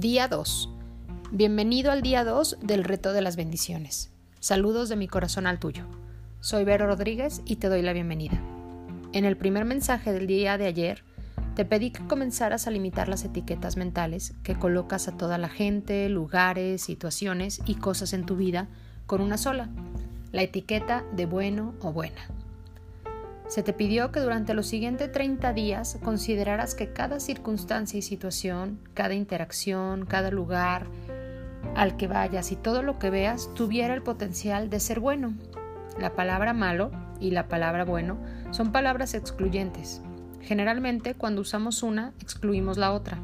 Día 2. Bienvenido al día 2 del reto de las bendiciones. Saludos de mi corazón al tuyo. Soy Vero Rodríguez y te doy la bienvenida. En el primer mensaje del día de ayer, te pedí que comenzaras a limitar las etiquetas mentales que colocas a toda la gente, lugares, situaciones y cosas en tu vida con una sola, la etiqueta de bueno o buena. Se te pidió que durante los siguientes 30 días consideraras que cada circunstancia y situación, cada interacción, cada lugar al que vayas y todo lo que veas tuviera el potencial de ser bueno. La palabra malo y la palabra bueno son palabras excluyentes. Generalmente cuando usamos una excluimos la otra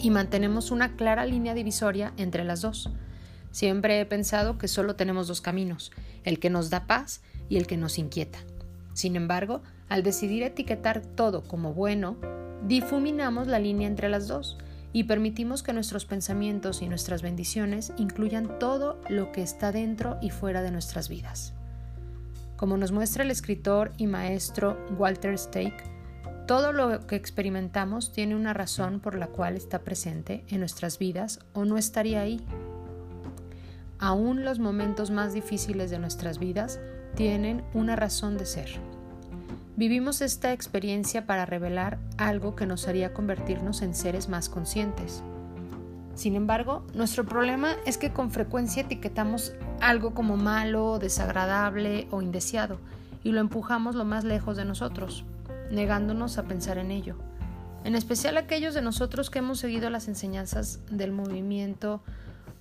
y mantenemos una clara línea divisoria entre las dos. Siempre he pensado que solo tenemos dos caminos, el que nos da paz y el que nos inquieta. Sin embargo, al decidir etiquetar todo como bueno, difuminamos la línea entre las dos y permitimos que nuestros pensamientos y nuestras bendiciones incluyan todo lo que está dentro y fuera de nuestras vidas. Como nos muestra el escritor y maestro Walter Stake, todo lo que experimentamos tiene una razón por la cual está presente en nuestras vidas o no estaría ahí. Aún los momentos más difíciles de nuestras vidas tienen una razón de ser. Vivimos esta experiencia para revelar algo que nos haría convertirnos en seres más conscientes. Sin embargo, nuestro problema es que con frecuencia etiquetamos algo como malo, desagradable o indeseado y lo empujamos lo más lejos de nosotros, negándonos a pensar en ello. En especial aquellos de nosotros que hemos seguido las enseñanzas del movimiento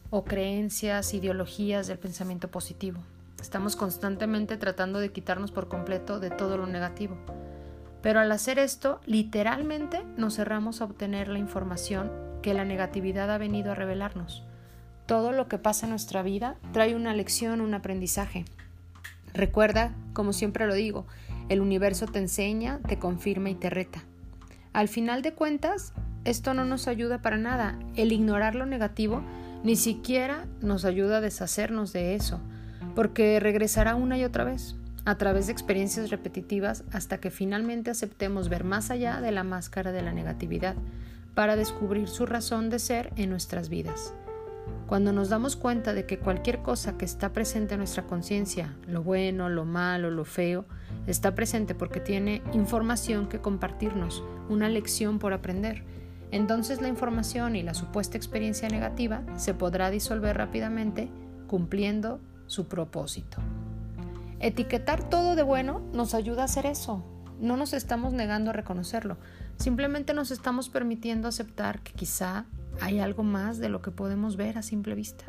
o creencias, ideologías del pensamiento positivo. Estamos constantemente tratando de quitarnos por completo de todo lo negativo. Pero al hacer esto, literalmente nos cerramos a obtener la información que la negatividad ha venido a revelarnos. Todo lo que pasa en nuestra vida trae una lección, un aprendizaje. Recuerda, como siempre lo digo, el universo te enseña, te confirma y te reta. Al final de cuentas, esto no nos ayuda para nada. El ignorar lo negativo ni siquiera nos ayuda a deshacernos de eso porque regresará una y otra vez, a través de experiencias repetitivas hasta que finalmente aceptemos ver más allá de la máscara de la negatividad para descubrir su razón de ser en nuestras vidas. Cuando nos damos cuenta de que cualquier cosa que está presente en nuestra conciencia, lo bueno, lo malo, lo feo, está presente porque tiene información que compartirnos, una lección por aprender, entonces la información y la supuesta experiencia negativa se podrá disolver rápidamente cumpliendo su propósito. Etiquetar todo de bueno nos ayuda a hacer eso. No nos estamos negando a reconocerlo, simplemente nos estamos permitiendo aceptar que quizá hay algo más de lo que podemos ver a simple vista.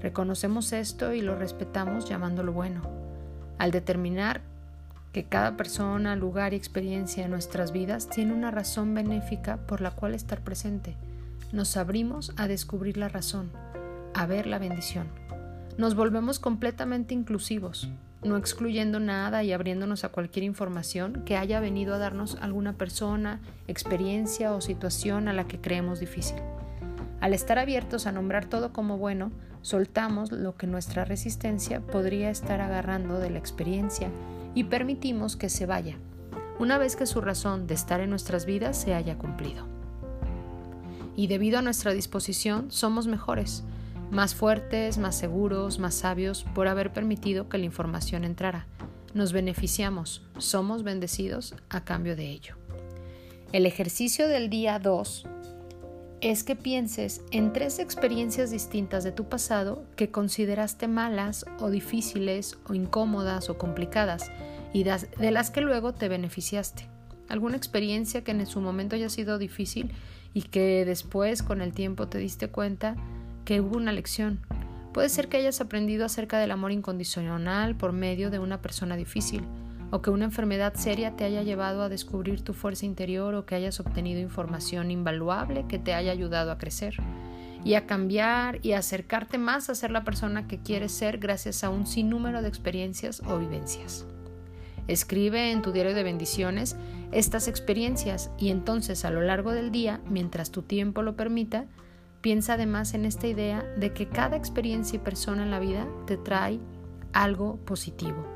Reconocemos esto y lo respetamos llamándolo bueno. Al determinar que cada persona, lugar y experiencia en nuestras vidas tiene una razón benéfica por la cual estar presente, nos abrimos a descubrir la razón, a ver la bendición nos volvemos completamente inclusivos, no excluyendo nada y abriéndonos a cualquier información que haya venido a darnos alguna persona, experiencia o situación a la que creemos difícil. Al estar abiertos a nombrar todo como bueno, soltamos lo que nuestra resistencia podría estar agarrando de la experiencia y permitimos que se vaya, una vez que su razón de estar en nuestras vidas se haya cumplido. Y debido a nuestra disposición, somos mejores, más fuertes, más seguros, más sabios por haber permitido que la información entrara. Nos beneficiamos, somos bendecidos a cambio de ello. El ejercicio del día 2 es que pienses en tres experiencias distintas de tu pasado que consideraste malas o difíciles o incómodas o complicadas y de las que luego te beneficiaste. Alguna experiencia que en su momento haya sido difícil y que después con el tiempo te diste cuenta que hubo una lección. Puede ser que hayas aprendido acerca del amor incondicional por medio de una persona difícil, o que una enfermedad seria te haya llevado a descubrir tu fuerza interior o que hayas obtenido información invaluable que te haya ayudado a crecer y a cambiar y a acercarte más a ser la persona que quieres ser gracias a un sinnúmero de experiencias o vivencias. Escribe en tu diario de bendiciones estas experiencias y entonces a lo largo del día, mientras tu tiempo lo permita, Piensa además en esta idea de que cada experiencia y persona en la vida te trae algo positivo,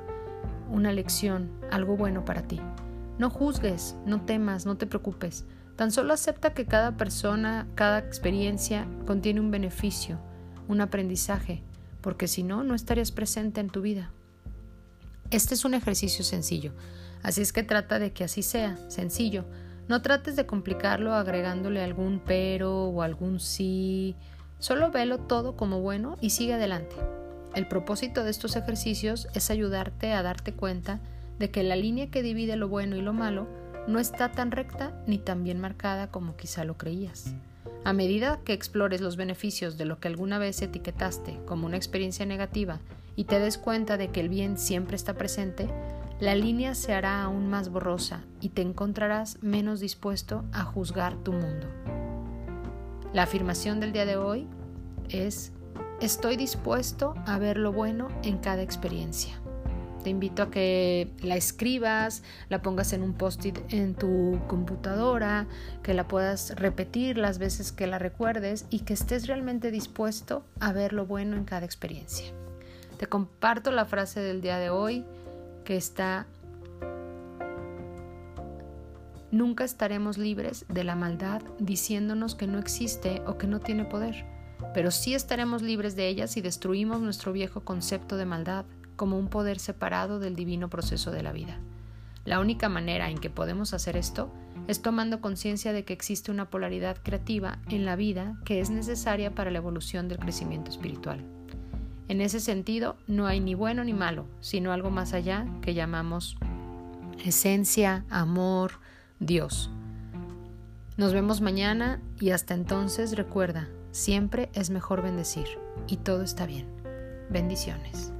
una lección, algo bueno para ti. No juzgues, no temas, no te preocupes, Tan solo acepta que cada persona, cada experiencia contiene un beneficio, un aprendizaje, porque si no, no estarías presente en tu vida. Este es un ejercicio sencillo, así es que trata de que así sea, sencillo. No trates de complicarlo agregándole algún pero o algún sí, solo velo todo como bueno y sigue adelante. El propósito de estos ejercicios es ayudarte a darte cuenta de que la línea que divide lo bueno y lo malo no está tan recta ni tan bien marcada como quizá lo creías. A medida que explores los beneficios de lo que alguna vez etiquetaste como una experiencia negativa y te des cuenta de que el bien siempre está presente, la línea se hará aún más borrosa y te encontrarás menos dispuesto a juzgar tu mundo. La afirmación del día de hoy es, estoy dispuesto a ver lo bueno en cada experiencia. Te invito a que la escribas, la pongas en un post-it en tu computadora, que la puedas repetir las veces que la recuerdes y que estés realmente dispuesto a ver lo bueno en cada experiencia. Te comparto la frase del día de hoy que está Nunca estaremos libres de la maldad diciéndonos que no existe o que no tiene poder, pero sí estaremos libres de ella si destruimos nuestro viejo concepto de maldad como un poder separado del divino proceso de la vida. La única manera en que podemos hacer esto es tomando conciencia de que existe una polaridad creativa en la vida que es necesaria para la evolución del crecimiento espiritual. En ese sentido, no hay ni bueno ni malo, sino algo más allá que llamamos esencia, amor, Dios. Nos vemos mañana y hasta entonces recuerda, siempre es mejor bendecir y todo está bien. Bendiciones.